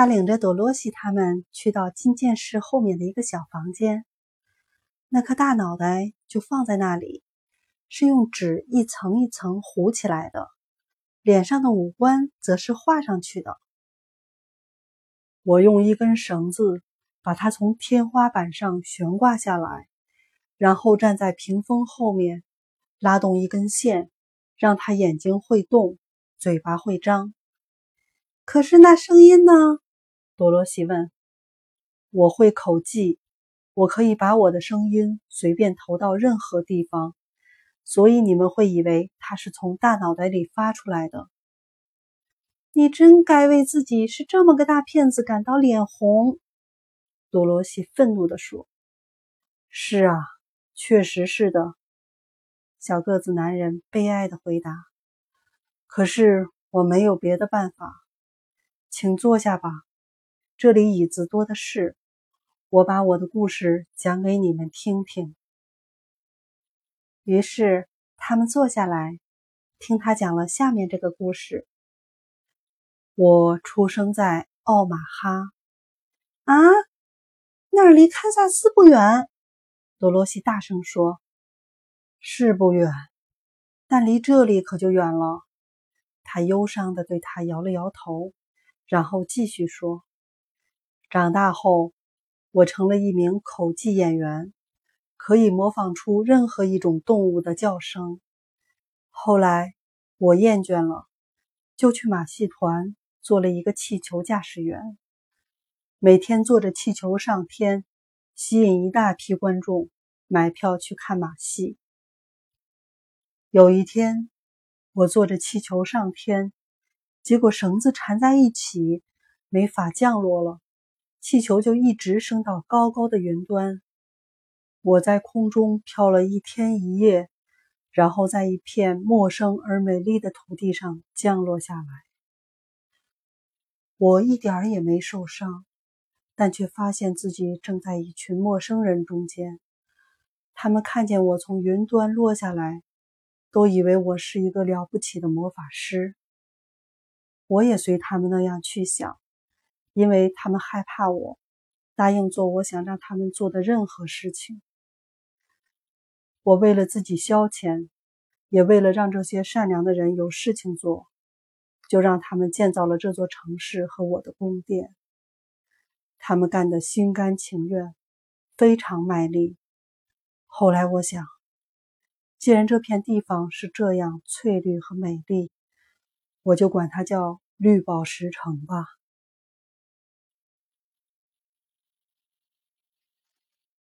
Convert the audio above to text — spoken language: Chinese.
他领着朵罗西他们去到金剑室后面的一个小房间，那颗大脑袋就放在那里，是用纸一层一层糊起来的，脸上的五官则是画上去的。我用一根绳子把它从天花板上悬挂下来，然后站在屏风后面，拉动一根线，让他眼睛会动，嘴巴会张。可是那声音呢？多罗西问。我会口技，我可以把我的声音随便投到任何地方，所以你们会以为它是从大脑袋里发出来的。你真该为自己是这么个大骗子感到脸红，多罗西愤怒地说。是啊，确实是的，小个子男人悲哀地回答。可是我没有别的办法。请坐下吧，这里椅子多的是。我把我的故事讲给你们听听。于是他们坐下来，听他讲了下面这个故事。我出生在奥马哈，啊，那儿离堪萨斯不远。多罗西大声说：“是不远，但离这里可就远了。”他忧伤地对他摇了摇头。然后继续说：“长大后，我成了一名口技演员，可以模仿出任何一种动物的叫声。后来我厌倦了，就去马戏团做了一个气球驾驶员，每天坐着气球上天，吸引一大批观众买票去看马戏。有一天，我坐着气球上天。”结果绳子缠在一起，没法降落了，气球就一直升到高高的云端。我在空中飘了一天一夜，然后在一片陌生而美丽的土地上降落下来。我一点儿也没受伤，但却发现自己正在一群陌生人中间。他们看见我从云端落下来，都以为我是一个了不起的魔法师。我也随他们那样去想，因为他们害怕我，答应做我想让他们做的任何事情。我为了自己消遣，也为了让这些善良的人有事情做，就让他们建造了这座城市和我的宫殿。他们干得心甘情愿，非常卖力。后来我想，既然这片地方是这样翠绿和美丽，我就管它叫绿宝石城吧。